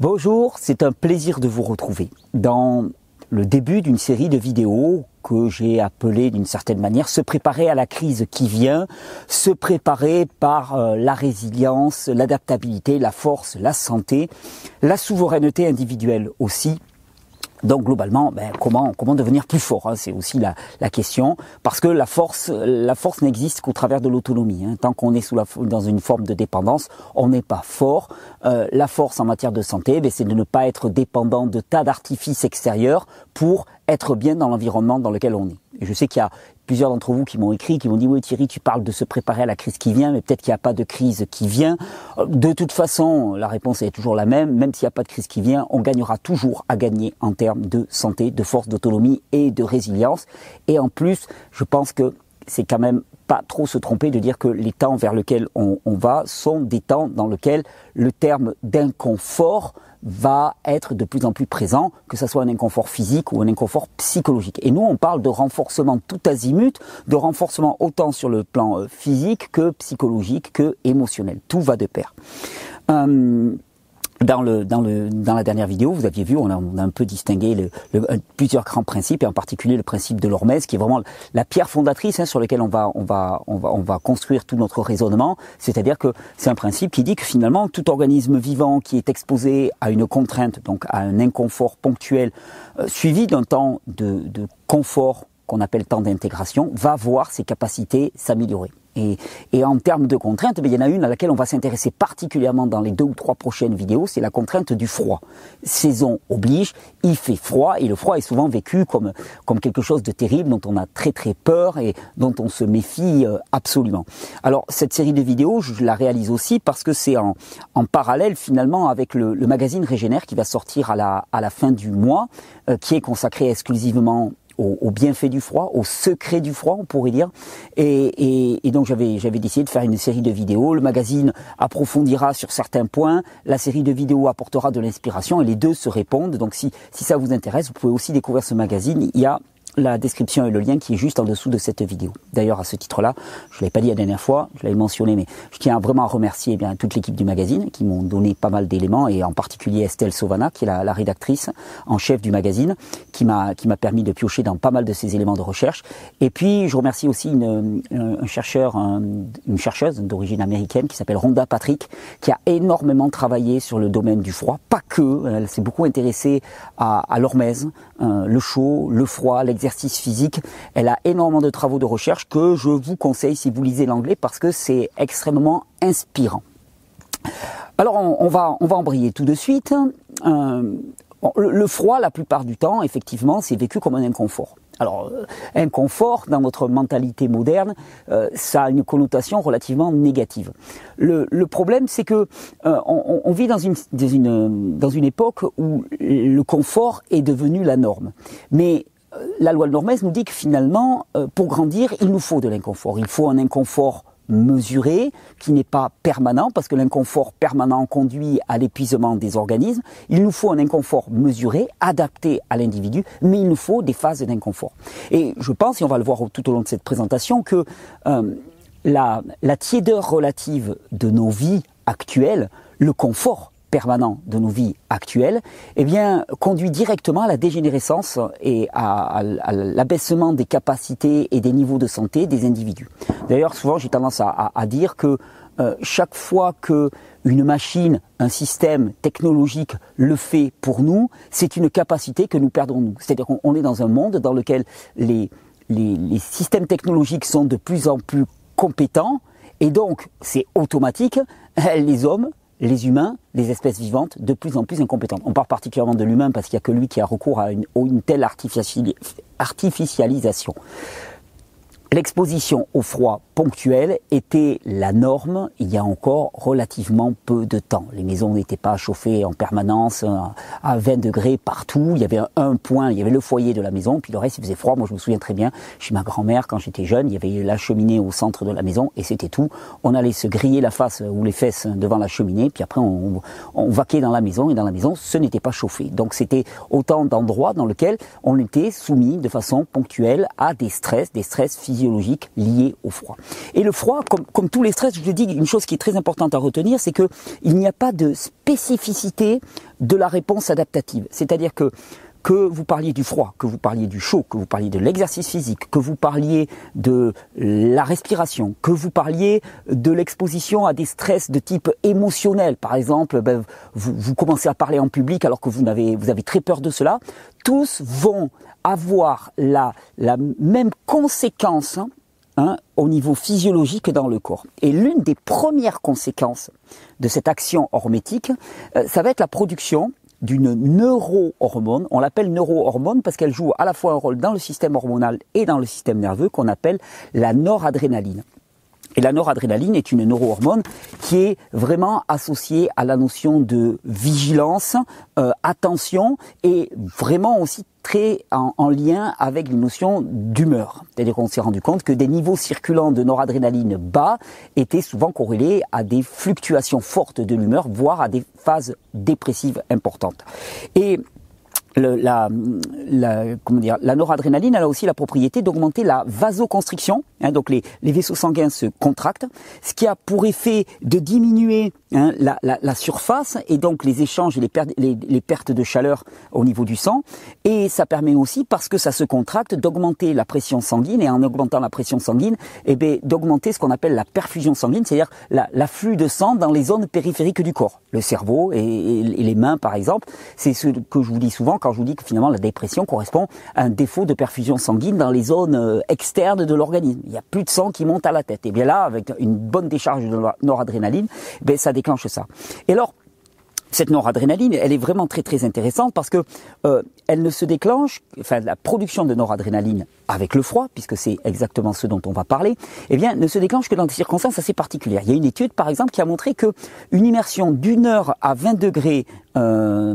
Bonjour, c'est un plaisir de vous retrouver. Dans le début d'une série de vidéos que j'ai appelé d'une certaine manière se préparer à la crise qui vient, se préparer par euh, la résilience, l'adaptabilité, la force, la santé, la souveraineté individuelle aussi donc globalement, ben, comment devenir plus fort hein, C'est aussi la, question parce que la force la force n'existe qu'au travers de l'autonomie. Hein. Tant qu'on est dans une forme de dépendance, on n'est pas fort. Euh, la force en matière de santé, ben, c'est de ne pas être dépendant de tas d'artifices extérieurs pour être bien dans l'environnement dans lequel on est. Et je sais qu'il y a plusieurs d'entre vous qui m'ont écrit, qui m'ont dit oui Thierry, tu parles de se préparer à la crise qui vient, mais peut-être qu'il n'y a pas de crise qui vient. De toute façon, la réponse est toujours la même. Même s'il n'y a pas de crise qui vient, on gagnera toujours à gagner en termes de santé, de force, d'autonomie et de résilience. Et en plus, je pense que c'est quand même pas trop se tromper de dire que les temps vers lesquels on, on va sont des temps dans lesquels le terme d'inconfort va être de plus en plus présent, que ce soit un inconfort physique ou un inconfort psychologique. Et nous, on parle de renforcement tout azimut, de renforcement autant sur le plan euh, physique que psychologique que émotionnel. Tout va de pair. Euh, dans, la dernière vidéo, vous aviez vu, on a, a un peu distingué plusieurs grands principes, et en particulier le principe de l'hormèse, qui est vraiment la pierre fondatrice hein, sur laquelle on va, on, va, on, va, on va construire tout notre raisonnement. C'est-à-dire que c'est un principe qui dit que finalement, tout organisme vivant qui est exposé à une contrainte, donc à un inconfort ponctuel, euh, suivi d'un temps de confort qu'on appelle temps d'intégration, va voir ses capacités s'améliorer. Et, en termes de contraintes, il y en a une à laquelle on va s'intéresser particulièrement dans les deux ou trois prochaines vidéos, c'est la contrainte du froid. Saison oblige, il fait froid et le froid est souvent vécu comme, quelque chose de terrible dont on a très très peur et dont on se méfie euh, absolument. Alors cette série de vidéos, je la réalise aussi parce que c'est en, parallèle finalement avec le, magazine Régénère qui va sortir à la, à la fin du mois, euh, qui est consacré exclusivement au, au bienfait du froid, au secret du froid, on pourrait dire. Et, et, et donc j'avais j'avais décidé de faire une série de vidéos. Le magazine approfondira sur certains points. La série de vidéos apportera de l'inspiration et les deux se répondent. Donc si si ça vous intéresse, vous pouvez aussi découvrir ce magazine. Il y a la description et le lien qui est juste en dessous de cette vidéo. D'ailleurs, à ce titre-là, je ne l'avais pas dit la dernière fois, je l'avais mentionné, mais je tiens vraiment à remercier eh bien toute l'équipe du magazine qui m'ont donné pas mal d'éléments et en particulier Estelle Sauvana, qui est la, rédactrice en chef du magazine, qui m'a permis de piocher dans pas mal de ces éléments de recherche. Et puis, je remercie aussi une, un chercheur, une chercheuse d'origine américaine qui s'appelle Rhonda Patrick, qui a énormément travaillé sur le domaine du froid, pas que, elle s'est beaucoup intéressée à, à euh, le chaud, le froid, l'exercice physique. Elle a énormément de travaux de recherche que je vous conseille si vous lisez l'anglais parce que c'est extrêmement inspirant. Alors on, va on va tout de suite. Euh, le, froid, la plupart du temps, effectivement, c'est vécu comme un inconfort. Alors, euh, inconfort, dans notre mentalité moderne, euh, ça a une connotation relativement négative. Le, problème, c'est que on, on, vit dans une, dans une, dans une époque où le confort est devenu la norme. Mais la loi de Normès nous dit que finalement, euh, pour grandir, il nous faut de l'inconfort. Il faut un inconfort mesuré, qui n'est pas permanent, parce que l'inconfort permanent conduit à l'épuisement des organismes. Il nous faut un inconfort mesuré, adapté à l'individu, mais il nous faut des phases d'inconfort. Et je pense, et on va le voir tout au long de cette présentation, que euh, la, la tiédeur relative de nos vies actuelles, le confort permanent de nos vies actuelles, eh bien, conduit directement à la dégénérescence et à, l'abaissement des capacités et des niveaux de santé des individus. D'ailleurs, souvent, j'ai tendance à, dire que euh, chaque fois que une machine, un système technologique le fait pour nous, c'est une capacité que nous perdons nous. C'est-à-dire qu'on est dans un monde dans lequel les, systèmes technologiques sont de plus en plus compétents et donc c'est automatique. Les hommes les humains, les espèces vivantes, de plus en plus incompétentes. On parle particulièrement de l'humain parce qu'il n'y a que lui qui a recours à une, une telle artificialisation. L'exposition au froid ponctuel était la norme il y a encore relativement peu de temps. Les maisons n'étaient pas chauffées en permanence euh, à 20 degrés partout. Il y avait un point, il y avait le foyer de la maison, puis le reste il faisait froid. Moi je me souviens très bien, chez ma grand-mère quand j'étais jeune, il y avait la cheminée au centre de la maison et c'était tout. On allait se griller la face ou les fesses devant la cheminée, puis après on, on vaquait dans la maison et dans la maison ce n'était pas chauffé. Donc c'était autant d'endroits dans lesquels on était soumis de façon ponctuelle à des stress, des stress physiques physiologiques au froid. Et le froid, comme, comme tous les stress, je vous dis, une chose qui est très importante à retenir, c'est que il n'y a pas de spécificité de la réponse adaptative. C'est-à-dire que que vous parliez du froid, que vous parliez du chaud, que vous parliez de l'exercice physique, que vous parliez de la respiration, que vous parliez de l'exposition à des stress de type émotionnel, par exemple, ben, vous, vous, commencez à parler en public alors que vous avez, vous avez très peur de cela, tous vont avoir la, la même conséquence hein, hein, au niveau physiologique dans le corps. Et l'une des premières conséquences de cette action hormétique, euh, ça va être la production d'une neurohormone. On l'appelle neurohormone parce qu'elle joue à la fois un rôle dans le système hormonal et dans le système nerveux qu'on appelle la noradrénaline. Et la noradrénaline est une neurohormone qui est vraiment associée à la notion de vigilance, euh, attention et vraiment aussi très en, lien avec les notions d'humeur. C'est-à-dire qu'on s'est rendu compte que des niveaux circulants de noradrénaline bas étaient souvent corrélés à des fluctuations fortes de l'humeur, voire à des phases dépressives importantes. Et la, noradrénaline elle a aussi la propriété d'augmenter la vasoconstriction, hein, donc les, vaisseaux sanguins se contractent, ce qui a pour effet de diminuer hein, la, surface et donc les échanges et les, pertes, de chaleur au niveau du sang, et ça permet aussi, parce que ça se contracte, d'augmenter la pression sanguine, et en augmentant la pression sanguine, eh d'augmenter ce qu'on appelle la perfusion sanguine, c'est-à-dire l'afflux de sang dans les zones périphériques du corps, le cerveau et, et les mains par exemple, c'est ce que je vous dis souvent quand je vous dis que finalement la dépression correspond à un défaut de perfusion sanguine dans les zones euh, externes de l'organisme. Il n'y a plus de sang qui monte à la tête. Et bien là, avec une bonne décharge de noradrénaline, ben ça déclenche ça. Et alors, cette noradrénaline, elle est vraiment très très intéressante parce que euh, elle ne se déclenche, enfin la production de noradrénaline avec le froid, puisque c'est exactement ce dont on va parler, eh bien ne se déclenche que dans des circonstances assez particulières. Il y a une étude par exemple qui a montré que une immersion d'une heure à 20 degrés euh,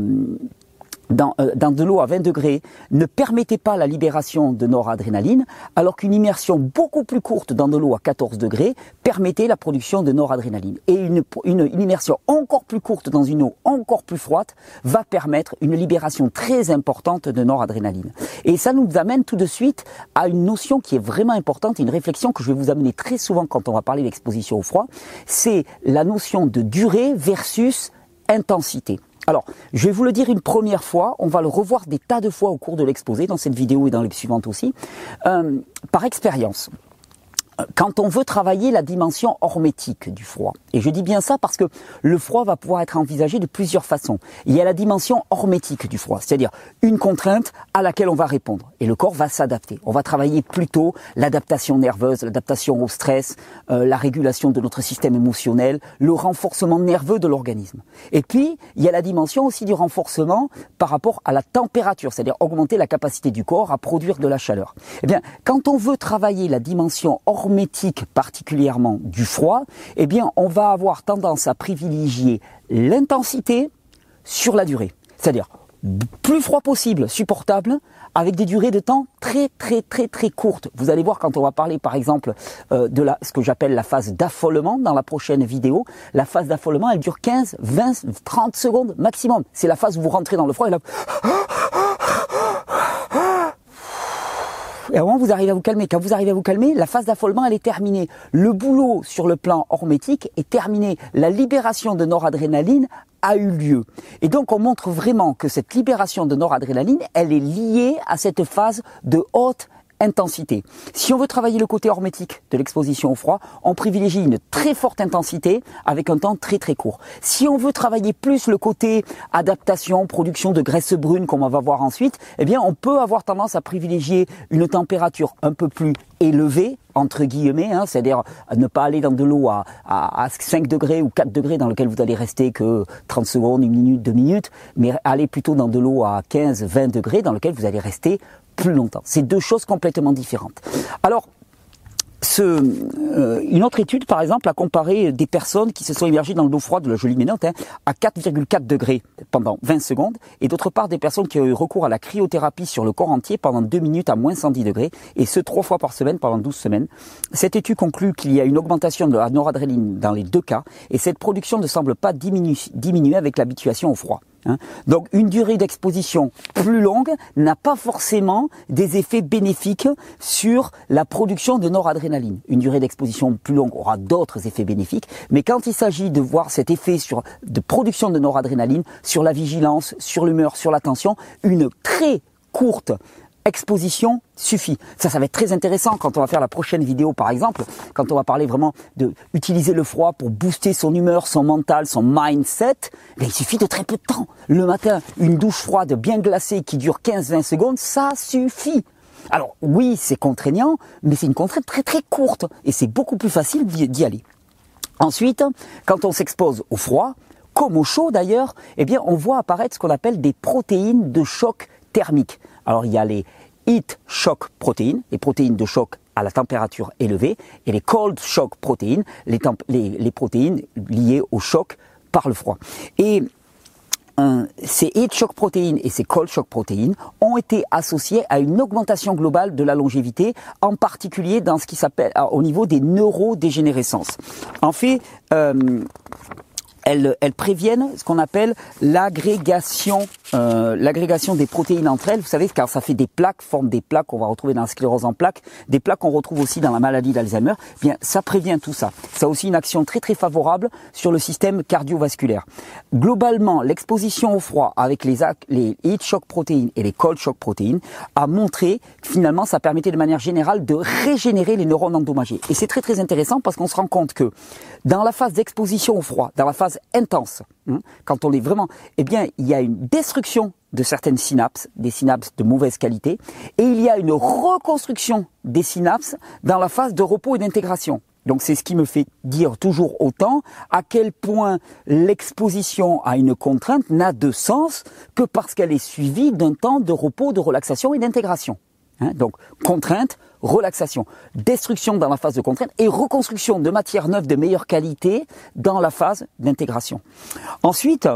dans, euh, dans de l'eau à 20 degrés ne permettait pas la libération de noradrénaline, alors qu'une immersion beaucoup plus courte dans de l'eau à 14 degrés permettait la production de noradrénaline. Et une, une, une, immersion encore plus courte dans une eau encore plus froide va permettre une libération très importante de noradrénaline. Et ça nous amène tout de suite à une notion qui est vraiment importante, une réflexion que je vais vous amener très souvent quand on va parler d'exposition au froid, c'est la notion de durée versus intensité. Alors, je vais vous le dire une première fois, on va le revoir des tas de fois au cours de l'exposé, dans cette vidéo et dans les suivantes aussi, euh, par expérience quand on veut travailler la dimension hormétique du froid, et je dis bien ça parce que le froid va pouvoir être envisagé de plusieurs façons. Il y a la dimension hormétique du froid, c'est-à-dire une contrainte à laquelle on va répondre, et le corps va s'adapter. On va travailler plutôt l'adaptation nerveuse, l'adaptation au stress, euh, la régulation de notre système émotionnel, le renforcement nerveux de l'organisme. Et puis, il y a la dimension aussi du renforcement par rapport à la température, c'est-à-dire augmenter la capacité du corps à produire de la chaleur. Eh bien, quand on veut travailler la dimension hormétique, particulièrement du froid, eh bien, on va avoir tendance à privilégier l'intensité sur la durée. C'est-à-dire plus froid possible, supportable, avec des durées de temps très très très très courtes. Vous allez voir quand on va parler par exemple euh, de ce que j'appelle la phase d'affolement dans la prochaine vidéo. La phase d'affolement, elle dure 15, 20, 30 secondes maximum. C'est la phase où vous rentrez dans le froid et là... Et vous arrivez à vous calmer. Quand vous arrivez à vous calmer, la phase d'affolement, elle est terminée. Le boulot sur le plan hormétique est terminé. La libération de noradrénaline a eu lieu. Et donc, on montre vraiment que cette libération de noradrénaline, elle est liée à cette phase de haute intensité. Si on veut travailler le côté hormétique de l'exposition au froid, on privilégie une très forte intensité avec un temps très très court. Si on veut travailler plus le côté adaptation, production de graisse brune, comme on va voir ensuite, eh bien on peut avoir tendance à privilégier une température un peu plus élevée, entre guillemets, hein, c'est-à-dire ne pas aller dans de l'eau à, à, 5 degrés ou 4 degrés dans lequel vous allez rester que 30 secondes, une minute, deux minutes, mais aller plutôt dans de l'eau à 15, 20 degrés dans lequel vous allez rester plus longtemps. C'est deux choses complètement différentes. Alors, euh, une autre étude, par exemple, a comparé des personnes qui se sont immergées dans l'eau froide de la jolie ménote hein, à 4,4 degrés pendant 20 secondes, et d'autre part des personnes qui ont eu recours à la cryothérapie sur le corps entier pendant 2 minutes à moins 110 degrés, et ce trois fois par semaine pendant 12 semaines. Cette étude conclut qu'il y a une augmentation de la noradrénaline dans les deux cas, et cette production ne semble pas diminuer avec l'habituation au froid. Hein. Donc une durée d'exposition plus longue n'a pas forcément des effets bénéfiques sur la production de noradrénaline. Une durée d'exposition plus longue aura d'autres effets bénéfiques, mais quand il s'agit de voir cet effet de production de noradrénaline sur la vigilance, sur l'humeur, sur l'attention, une très courte exposition suffit. Ça, ça va être très intéressant quand on va faire la prochaine vidéo, par exemple, quand on va parler vraiment de utiliser le froid pour booster son humeur, son mental, son mindset. Il suffit de très peu de temps. Le matin, une douche froide bien glacée qui dure 15-20 secondes, ça suffit. Alors oui, c'est contraignant, mais c'est une contrainte très très courte et c'est beaucoup plus facile d'y aller. Ensuite, quand on s'expose au froid, comme au chaud d'ailleurs, eh bien on voit apparaître ce qu'on appelle des protéines de choc thermique. Alors il y a les heat shock protéines, les protéines de choc à la température élevée, et les cold shock protéines, les, protéines liées au choc par le froid. Et euh, ces heat shock protéines et ces cold shock protéines ont été associés à une augmentation globale de la longévité, en particulier dans ce qui s'appelle au niveau des neurodégénérescences. En fait, euh, elles, préviennent ce qu'on appelle l'agrégation, euh, l'agrégation des protéines entre elles. Vous savez, car ça fait des plaques, forme des plaques qu'on va retrouver dans la sclérose en plaques, des plaques qu'on retrouve aussi dans la maladie d'Alzheimer. Eh bien, ça prévient tout ça. Ça a aussi une action très très favorable sur le système cardiovasculaire. Globalement, l'exposition au froid avec les, les heat shock protéines et les cold shock protéines a montré que finalement ça permettait de manière générale de régénérer les neurones endommagés. Et c'est très très intéressant parce qu'on se rend compte que dans la phase d'exposition au froid, dans la phase intense, hein, quand on est vraiment, eh bien, il y a une destruction de certaines synapses, des synapses de mauvaise qualité, et il y a une reconstruction des synapses dans la phase de repos et d'intégration. Donc c'est ce qui me fait dire toujours autant à quel point l'exposition à une contrainte n'a de sens que parce qu'elle est suivie d'un temps de repos, de relaxation et d'intégration. Hein, donc contrainte, relaxation, destruction dans la phase de contrainte et reconstruction de matières neuves de meilleure qualité dans la phase d'intégration. Ensuite,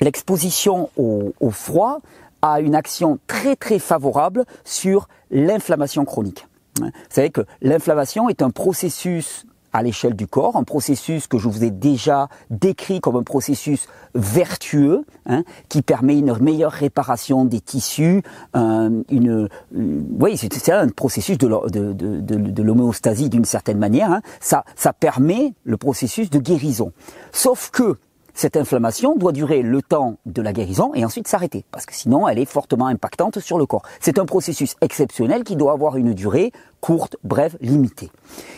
l'exposition au, au, froid a une action très très favorable sur l'inflammation chronique. Vous savez que l'inflammation est un processus à l'échelle du corps, un processus que je vous ai déjà décrit comme un processus vertueux, hein, qui permet une meilleure réparation des tissus, euh, une, oui, c'est un processus de l'homéostasie d'une certaine manière. Hein. Ça, ça permet le processus de guérison. Sauf que cette inflammation doit durer le temps de la guérison et ensuite s'arrêter, parce que sinon elle est fortement impactante sur le corps. C'est un processus exceptionnel qui doit avoir une durée courte, brève, limitée.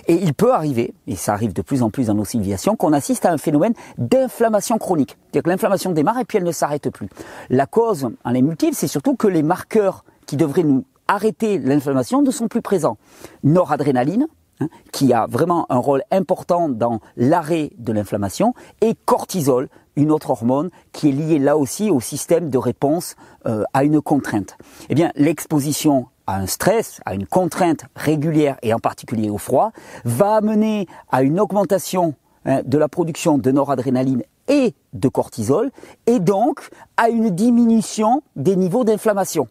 Et il peut arriver, et ça arrive de plus en plus dans nos civilisations, qu'on assiste à un phénomène d'inflammation chronique. C'est-à-dire que l'inflammation démarre et puis elle ne s'arrête plus. La cause en est multiple, c'est surtout que les marqueurs qui devraient nous arrêter l'inflammation ne sont plus présents. Noradrénaline, Hein, qui a vraiment un rôle important dans l'arrêt de l'inflammation, et cortisol, une autre hormone qui est liée là aussi au système de réponse euh, à une contrainte. Eh bien, l'exposition à un stress, à une contrainte régulière et en particulier au froid, va amener à une augmentation hein, de la production de noradrénaline et de cortisol, et donc à une diminution des niveaux d'inflammation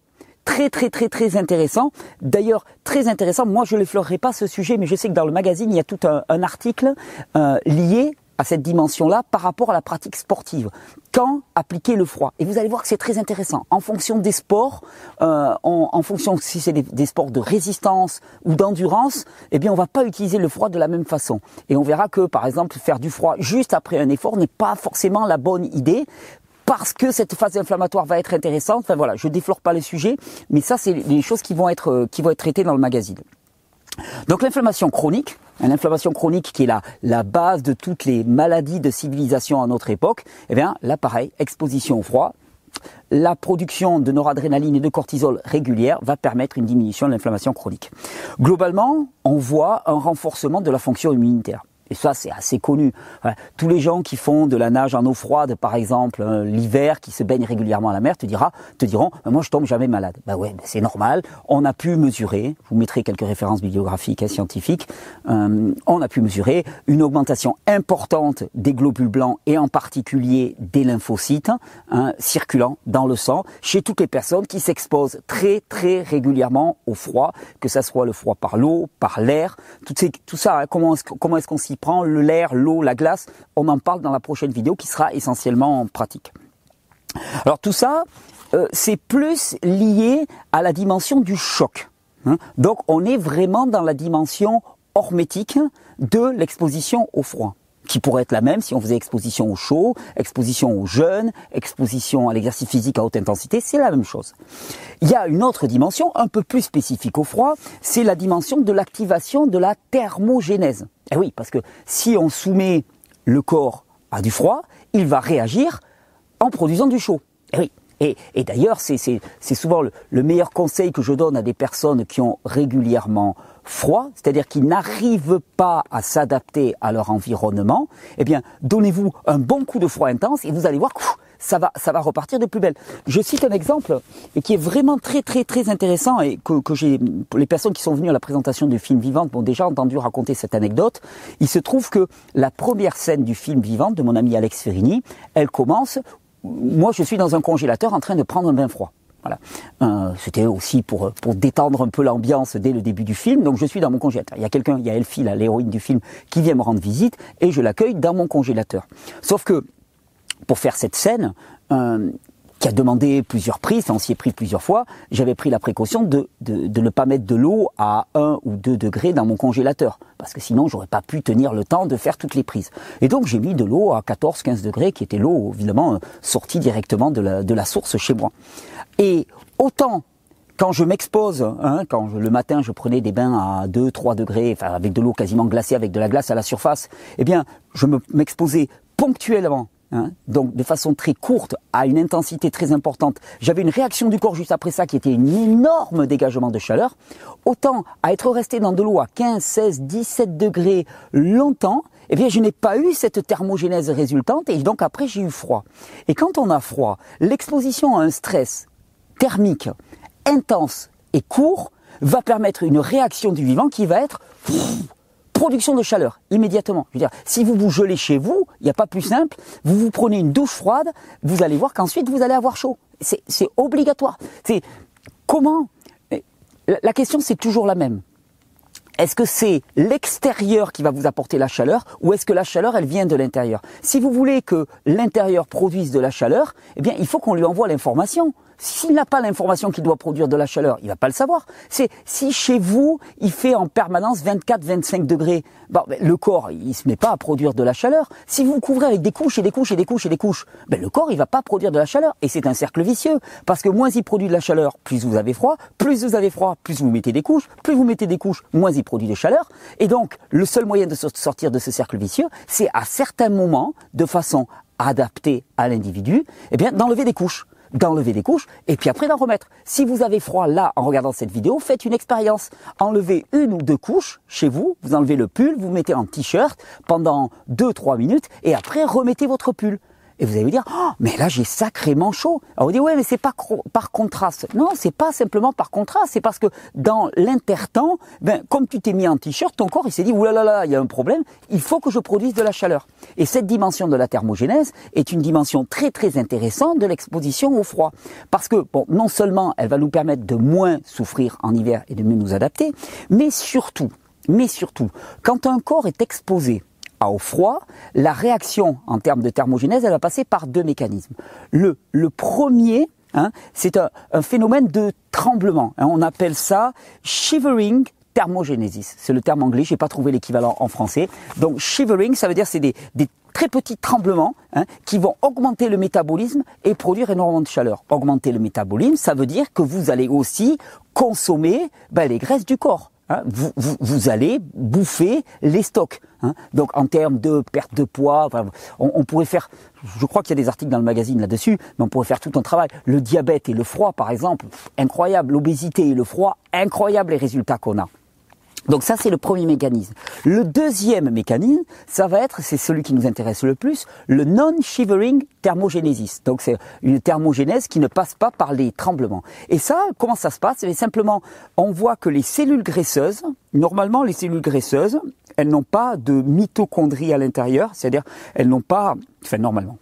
très très très très intéressant. D'ailleurs, très intéressant. Moi, je l'effleurerai pas ce sujet, mais je sais que dans le magazine, il y a tout un, article euh, lié à cette dimension-là par rapport à la pratique sportive. Quand appliquer le froid Et vous allez voir que c'est très intéressant. En fonction des sports, euh, en, fonction si c'est des, sports de résistance ou d'endurance, eh bien on va pas utiliser le froid de la même façon. Et on verra que par exemple faire du froid juste après un effort n'est pas forcément la bonne idée parce que cette phase inflammatoire va être intéressante. Enfin voilà, je déflore pas le sujet, mais ça c'est les choses qui vont être euh, qui vont être traitées dans le magazine. Donc l'inflammation chronique, l'inflammation chronique qui est la, la base de toutes les maladies de civilisation à notre époque, eh bien là pareil, exposition au froid, la production de noradrénaline et de cortisol régulière va permettre une diminution de l'inflammation chronique. Globalement, on voit un renforcement de la fonction immunitaire. Et ça, c'est assez connu. Tous les gens qui font de la nage en eau froide, par exemple, euh, l'hiver, qui se baignent régulièrement à la mer, te, dira, te diront, moi je tombe jamais malade. Bah ouais, c'est normal. On a pu mesurer, je vous mettrai quelques références bibliographiques et scientifiques, euh, on a pu mesurer une augmentation importante des globules blancs et en particulier des lymphocytes hein, circulant dans le sang chez toutes les personnes qui s'exposent très très régulièrement au froid, que ça soit le froid par l'eau, par l'air, tout, tout ça, hein, comment est-ce qu'on s'y prend l'air, l'eau, la glace. On en parle dans la prochaine vidéo qui sera essentiellement pratique. Alors tout ça, euh, c'est plus lié à la dimension du choc. Hein. Donc on est vraiment dans la dimension hormétique de l'exposition au froid qui pourrait être la même si on faisait exposition au chaud, exposition au jeûne, exposition à l'exercice physique à haute intensité, c'est la même chose. Il y a une autre dimension un peu plus spécifique au froid, c'est la dimension de l'activation de la thermogénèse. Eh oui, parce que si on soumet le corps à du froid, il va réagir en produisant du chaud. Eh oui. Et, d'ailleurs, c'est souvent le, meilleur conseil que je donne à des personnes qui ont régulièrement froid, c'est-à-dire qui n'arrivent pas à s'adapter à leur environnement. Eh bien, donnez-vous un bon coup de froid intense et vous allez voir ça va, ça va repartir de plus belle. Je cite un exemple qui est vraiment très très très intéressant et que, que j'ai, les personnes qui sont venues à la présentation du film Vivante ont déjà entendu raconter cette anecdote. Il se trouve que la première scène du film Vivante de mon ami Alex Ferrini, elle commence moi, je suis dans un congélateur en train de prendre un bain froid. Euh, C'était aussi pour, pour détendre un peu l'ambiance dès le début du film. Donc je suis dans mon congélateur. Il y a quelqu'un, il y a Elfie, l'héroïne du film, qui vient me rendre visite et je l'accueille dans mon congélateur. Sauf que pour faire cette scène, euh, qui a demandé plusieurs prises, on s'y est pris plusieurs fois, j'avais pris la précaution de, de, de, ne pas mettre de l'eau à 1 ou 2 degrés dans mon congélateur, parce que sinon j'aurais pas pu tenir le temps de faire toutes les prises. Et donc j'ai mis de l'eau à 14-15 degrés, qui était l'eau évidemment euh, sortie directement de la, de la source chez moi. Et autant quand je m'expose, hein, quand le matin je prenais des bains à 2-3 degrés, enfin avec de l'eau quasiment glacée, avec de la glace à la surface, eh bien je m'exposais ponctuellement Hein, donc de façon très courte, à une intensité très importante, j'avais une réaction du corps juste après ça qui était un énorme dégagement de chaleur, autant à être resté dans de l'eau à 15, 16, 17 degrés longtemps, eh bien je n'ai pas eu cette thermogénèse résultante et donc après j'ai eu froid. Et quand on a froid, l'exposition à un stress thermique intense et court va permettre une réaction du vivant qui va être production de chaleur immédiatement. Je veux dire, si vous vous gelez chez vous, il n'y a pas plus simple. Vous vous prenez une douche froide, vous allez voir qu'ensuite vous allez avoir chaud. C'est obligatoire. C'est comment La question c'est toujours la même. Est-ce que c'est l'extérieur qui va vous apporter la chaleur ou est-ce que la chaleur elle vient de l'intérieur? Si vous voulez que l'intérieur produise de la chaleur, eh bien il faut qu'on lui envoie l'information. S'il n'a pas l'information qu'il doit produire de la chaleur, il va pas le savoir. C'est si chez vous il fait en permanence 24-25 degrés, bon, ben, le corps il se met pas à produire de la chaleur. Si vous, couvrez avec des couches et des couches et des couches et des couches, ben, le corps il va pas produire de la chaleur. Et c'est un cercle vicieux parce que moins il produit de la chaleur, plus vous avez froid, plus vous avez froid, plus vous mettez des couches, plus vous mettez des couches, moins il produit de chaleur. Et donc le seul moyen de sortir de ce cercle vicieux, c'est à certains moments de façon adaptée à l'individu, eh bien d'enlever des couches d'enlever des couches et puis après d'en remettre. Si vous avez froid là en regardant cette vidéo, faites une expérience. Enlevez une ou deux couches chez vous, vous enlevez le pull, vous mettez en t-shirt pendant 2-3 minutes et après remettez votre pull. Et vous allez dire, oh, mais là j'ai sacrément chaud. Alors vous dites, ouais, mais c'est pas par contraste. Non, c'est pas simplement par contraste, c'est parce que dans l'intertemps, ben, comme tu t'es mis en t-shirt, ton corps il s'est dit, oulala, là là, il y a un problème, il faut que je produise de la chaleur. Et cette dimension de la thermogénèse est une dimension très très intéressante de l'exposition au froid. Parce que, bon, non seulement elle va nous permettre de moins souffrir en hiver et de mieux nous adapter, mais surtout, mais surtout, quand un corps est exposé au froid, la réaction en termes de thermogénèse, elle va passer par deux mécanismes. Le, premier, hein, c'est un, phénomène de tremblement. Hein. on appelle ça shivering thermogenesis. C'est le terme anglais, j'ai pas trouvé l'équivalent en français. Donc shivering, ça veut dire c'est des, des très petits tremblements hein, qui vont augmenter le métabolisme et produire énormément de chaleur. Augmenter le métabolisme, ça veut dire que vous allez aussi consommer ben, les graisses du corps. Hein, vous, vous, allez bouffer les stocks. Hein. Donc en termes de perte de poids, on, pourrait faire, je crois qu'il y a des articles dans le magazine là-dessus, mais on pourrait faire tout un travail. Le diabète et le froid, par exemple, incroyable. L'obésité et le froid, incroyable les résultats qu'on a. Donc ça, c'est le premier mécanisme. Le deuxième mécanisme, ça va être, c'est celui qui nous intéresse le plus, le non-shivering thermogenesis. Donc c'est une thermogénèse qui ne passe pas par les tremblements. Et ça, comment ça se passe? Eh Simplement, on voit que les cellules graisseuses, normalement les cellules graisseuses, elles n'ont pas de mitochondrie à l'intérieur, c'est-à-dire elles n'ont pas, enfin normalement,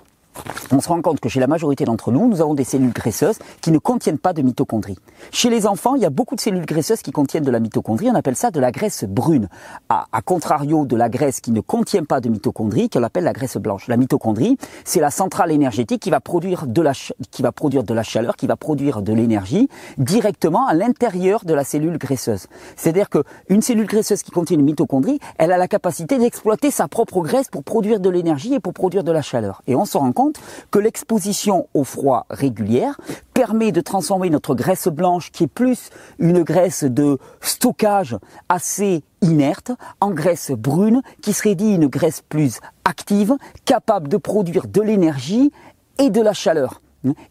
on se rend compte que chez la majorité d'entre nous, nous avons des cellules graisseuses qui ne contiennent pas de mitochondries. Chez les enfants, il y a beaucoup de cellules graisseuses qui contiennent de la mitochondrie. On appelle ça de la graisse brune. À, contrario de la graisse qui ne contient pas de mitochondries, qu'on appelle la graisse blanche. La mitochondrie, c'est la centrale énergétique qui va produire de la, chaleur, qui va produire de l'énergie directement à l'intérieur de la cellule graisseuse. C'est-à-dire qu'une cellule graisseuse qui contient une mitochondrie, elle a la capacité d'exploiter sa propre graisse pour produire de l'énergie et pour produire de la chaleur. Et on se rend compte que l'exposition au froid régulière permet de transformer notre graisse blanche, qui est plus une graisse de stockage assez inerte, en graisse brune, qui serait dit une graisse plus active, capable de produire de l'énergie et de la chaleur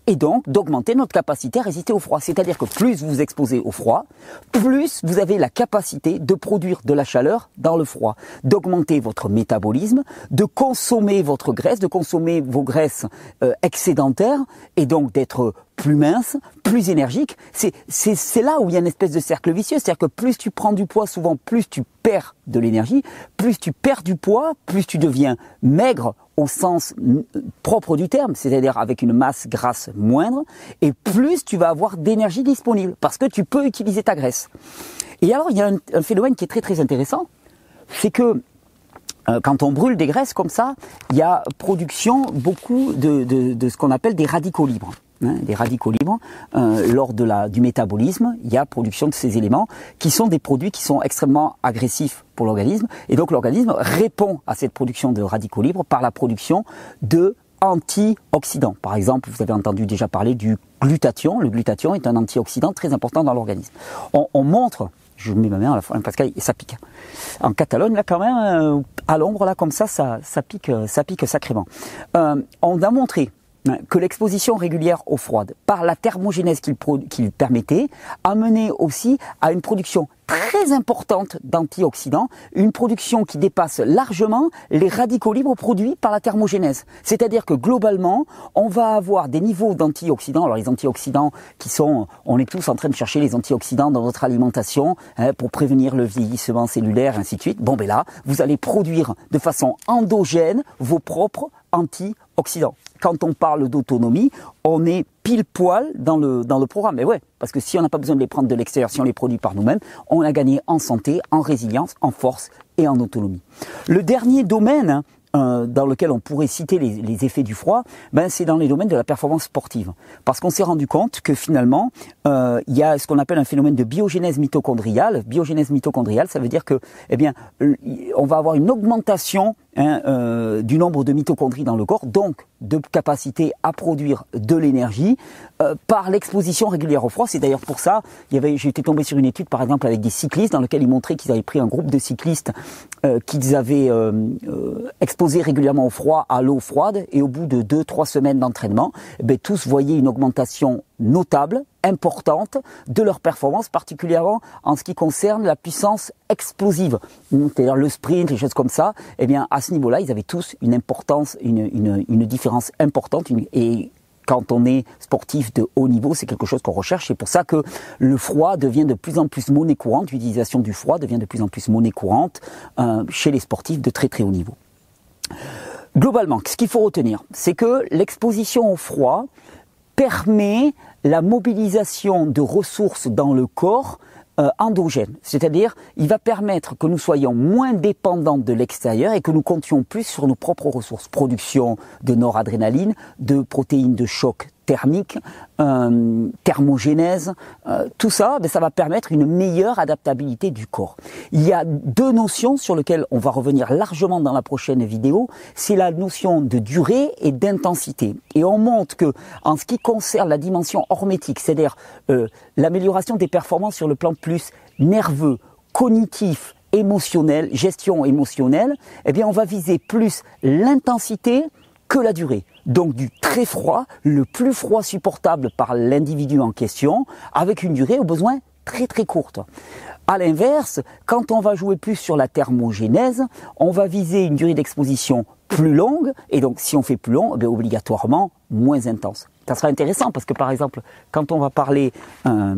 et donc d'augmenter notre capacité à résister au froid. C'est-à-dire que plus vous vous exposez au froid, plus vous avez la capacité de produire de la chaleur dans le froid, d'augmenter votre métabolisme, de consommer votre graisse, de consommer vos graisses euh, excédentaires et donc d'être plus mince, plus énergique. C'est là où il y a une espèce de cercle vicieux. C'est-à-dire que plus tu prends du poids, souvent plus tu perds de l'énergie. Plus tu perds du poids, plus tu deviens maigre au sens propre du terme, c'est-à-dire avec une masse grasse moindre, et plus tu vas avoir d'énergie disponible, parce que tu peux utiliser ta graisse. Et alors, il y a un, phénomène qui est très très intéressant, c'est que euh, quand on brûle des graisses comme ça, il y a production beaucoup de, de ce qu'on appelle des radicaux libres. Hein, des radicaux libres, euh, lors de la, du métabolisme, il y a production de ces éléments qui sont des produits qui sont extrêmement agressifs pour l'organisme. Et donc l'organisme répond à cette production de radicaux libres par la production de antioxydants. Par exemple, vous avez entendu déjà parler du glutathion. Le glutathion est un antioxydant très important dans l'organisme. On, montre, je mets ma main à la fin parce que ça pique. En Catalogne, là quand même, euh, à l'ombre, là comme ça, ça, pique, ça pique sacrément. Euh, on a montré que l'exposition régulière au froid, par la thermogénèse qu'il permettait, a mené aussi à une production très importante d'antioxydants, une production qui dépasse largement les radicaux libres produits par la thermogénèse. C'est-à-dire que globalement, on va avoir des niveaux d'antioxydants. Alors les antioxydants qui sont, on est tous en train de chercher les antioxydants dans notre alimentation hein, pour prévenir le vieillissement cellulaire, ainsi de suite. Bon ben là, vous allez produire de façon endogène vos propres antioxydants quand on parle d'autonomie, on est pile poil dans le, dans le programme. Mais ouais, parce que si on n'a pas besoin de les prendre de l'extérieur, si on les produit par nous-mêmes, on a gagné en santé, en résilience, en force et en autonomie. Le dernier domaine hein, euh, dans lequel on pourrait citer les, effets du froid, ben c'est dans les domaines de la performance sportive. Parce qu'on s'est rendu compte que finalement, euh, il y a ce qu'on appelle un phénomène de biogénèse mitochondriale. Biogénèse mitochondriale, ça veut dire que, eh bien, on va avoir une augmentation hein, euh, du nombre de mitochondries dans le corps, donc de capacité à produire de l'énergie par l'exposition régulière au froid. C'est d'ailleurs pour ça, j'étais tombé sur une étude par exemple avec des cyclistes dans lequel ils montraient qu'ils avaient pris un groupe de cyclistes qu'ils avaient exposé régulièrement au froid, à l'eau froide, et au bout de 2-3 semaines d'entraînement, eh tous voyaient une augmentation notable, importante, de leur performance, particulièrement en ce qui concerne la puissance explosive, c'est-à-dire le sprint, les choses comme ça. Eh bien, à ce niveau-là, ils avaient tous une importance, une, différence importante, et quand on est sportif de haut niveau, c'est quelque chose qu'on recherche. C'est pour ça que le froid devient de plus en plus monnaie courante, l'utilisation du froid devient de plus en plus monnaie courante euh, chez les sportifs de très très haut niveau. Globalement, ce qu'il faut retenir, c'est que l'exposition au froid permet la mobilisation de ressources dans le corps euh, endogène, c'est-à-dire il va permettre que nous soyons moins dépendants de l'extérieur et que nous comptions plus sur nos propres ressources, production de noradrénaline, de protéines de choc thermique, euh, thermogénèse, euh, tout ça, ben, ça va permettre une meilleure adaptabilité du corps. Il y a deux notions sur lesquelles on va revenir largement dans la prochaine vidéo, c'est la notion de durée et d'intensité. Et on montre que, en ce qui concerne la dimension hormétique, c'est-à-dire euh, l'amélioration des performances sur le plan plus nerveux, cognitif, émotionnel, gestion émotionnelle, eh bien on va viser plus l'intensité que la durée. Donc du très froid, le plus froid supportable par l'individu en question, avec une durée au besoin très très courte. À l'inverse, quand on va jouer plus sur la thermogénèse, on va viser une durée d'exposition plus longue, et donc si on fait plus long, eh obligatoirement moins intense. Ça sera intéressant parce que par exemple, quand on va parler euh,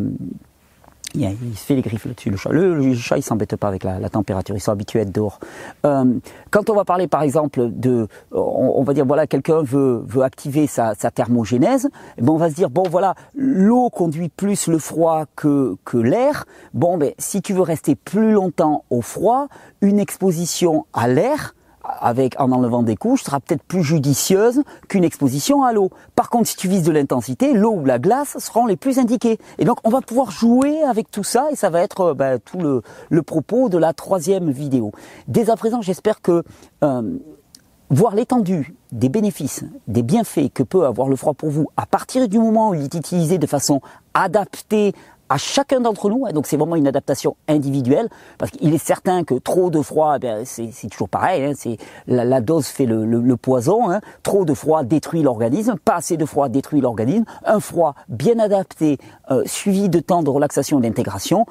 il se fait les griffes là-dessus, le chat. Le, chat, il s'embête pas avec la, température, ils sont habitués à être dehors. Euh, quand on va parler, par exemple, de, on, va dire, voilà, quelqu'un veut, veut activer sa, thermogénèse, eh ben on va se dire, bon, voilà, l'eau conduit plus le froid que, que l'air. Bon, ben, si tu veux rester plus longtemps au froid, une exposition à l'air, avec en enlevant des couches sera peut-être plus judicieuse qu'une exposition à l'eau. Par contre, si tu vises de l'intensité, l'eau ou la glace seront les plus indiquées. Et donc, on va pouvoir jouer avec tout ça et ça va être euh, ben, tout le, propos de la troisième vidéo. Dès à présent, j'espère que euh, voir l'étendue des bénéfices, des bienfaits que peut avoir le froid pour vous à partir du moment où il est utilisé de façon adaptée à chacun d'entre nous. Hein. donc c'est vraiment une adaptation individuelle parce qu'il est certain que trop de froid, eh c'est toujours pareil. Hein, c'est la, dose fait le, poison. Hein. trop de froid détruit l'organisme. Pas assez de froid détruit l'organisme. Un froid bien adapté, euh, suivi de temps de relaxation et d'intégration,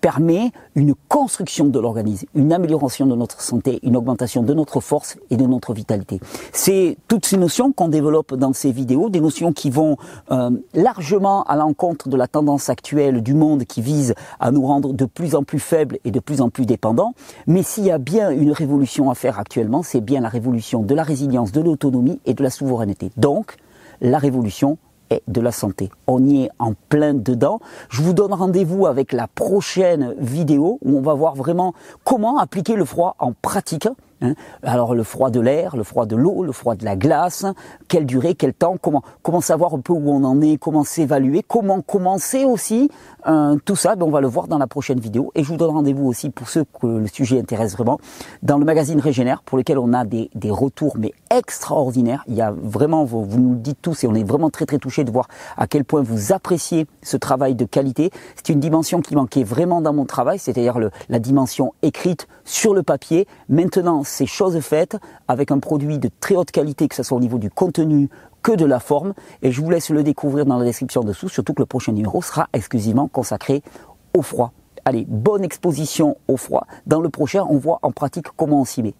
permet une construction de l'organisme, une amélioration de notre santé, une augmentation de notre force et de notre vitalité. C'est toutes ces notions qu'on développe dans ces vidéos, des notions qui vont euh, largement à l'encontre de la tendance actuelle du monde qui vise à nous rendre de plus en plus faibles et de plus en plus dépendants. Mais s'il y a bien une révolution à faire actuellement, c'est bien la révolution de la résilience, de l'autonomie et de la souveraineté. Donc, la révolution et de la santé. On y est en plein dedans. Je vous donne rendez-vous avec la prochaine vidéo où on va voir vraiment comment appliquer le froid en pratique. Hein. Alors le froid de l'air, le froid de l'eau, le froid de la glace, quelle durée, quel temps, comment, comment savoir un peu où on en est, comment s'évaluer, comment commencer aussi, euh, tout ça, ben, on va le voir dans la prochaine vidéo. Et je vous donne rendez-vous aussi pour ceux que le sujet intéresse vraiment, dans le magazine Régénère, pour lequel on a des, des retours mais extraordinaires. Il y a vraiment, vous, nous le dites tous, et on est vraiment très très touché de voir à quel point vous appréciez ce travail de qualité. C'est une dimension qui manquait vraiment dans mon travail, c'est-à-dire la dimension écrite sur le papier. Maintenant, c'est chose faite avec un produit de très haute qualité, que ce soit au niveau du contenu que de la forme. Et je vous laisse le découvrir dans la description dessous, surtout que le prochain numéro sera exclusivement consacré au froid. Allez, bonne exposition au froid. Dans le prochain, on voit en pratique comment on s'y met.